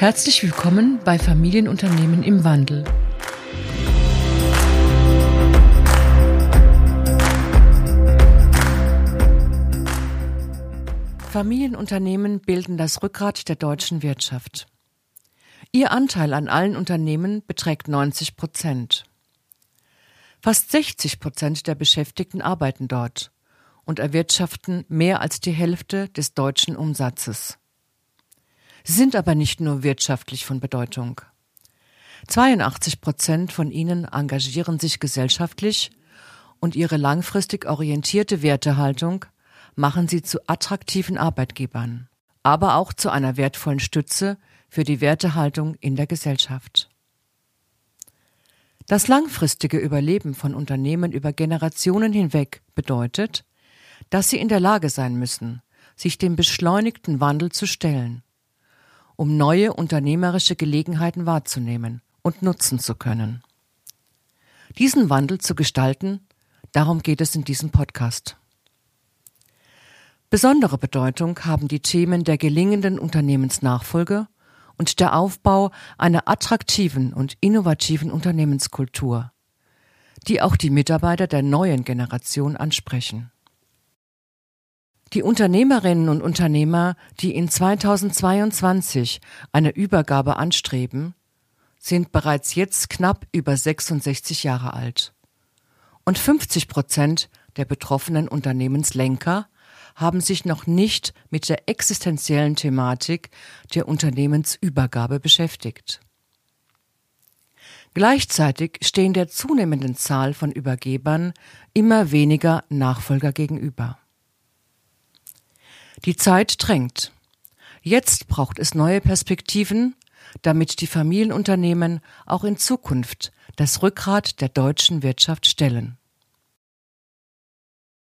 Herzlich willkommen bei Familienunternehmen im Wandel. Familienunternehmen bilden das Rückgrat der deutschen Wirtschaft. Ihr Anteil an allen Unternehmen beträgt 90 Prozent. Fast 60 Prozent der Beschäftigten arbeiten dort und erwirtschaften mehr als die Hälfte des deutschen Umsatzes. Sind aber nicht nur wirtschaftlich von Bedeutung. 82 Prozent von ihnen engagieren sich gesellschaftlich und ihre langfristig orientierte Wertehaltung machen sie zu attraktiven Arbeitgebern, aber auch zu einer wertvollen Stütze für die Wertehaltung in der Gesellschaft. Das langfristige Überleben von Unternehmen über Generationen hinweg bedeutet, dass sie in der Lage sein müssen, sich dem beschleunigten Wandel zu stellen um neue unternehmerische Gelegenheiten wahrzunehmen und nutzen zu können. Diesen Wandel zu gestalten, darum geht es in diesem Podcast. Besondere Bedeutung haben die Themen der gelingenden Unternehmensnachfolge und der Aufbau einer attraktiven und innovativen Unternehmenskultur, die auch die Mitarbeiter der neuen Generation ansprechen. Die Unternehmerinnen und Unternehmer, die in 2022 eine Übergabe anstreben, sind bereits jetzt knapp über 66 Jahre alt. Und 50 Prozent der betroffenen Unternehmenslenker haben sich noch nicht mit der existenziellen Thematik der Unternehmensübergabe beschäftigt. Gleichzeitig stehen der zunehmenden Zahl von Übergebern immer weniger Nachfolger gegenüber. Die Zeit drängt. Jetzt braucht es neue Perspektiven, damit die Familienunternehmen auch in Zukunft das Rückgrat der deutschen Wirtschaft stellen.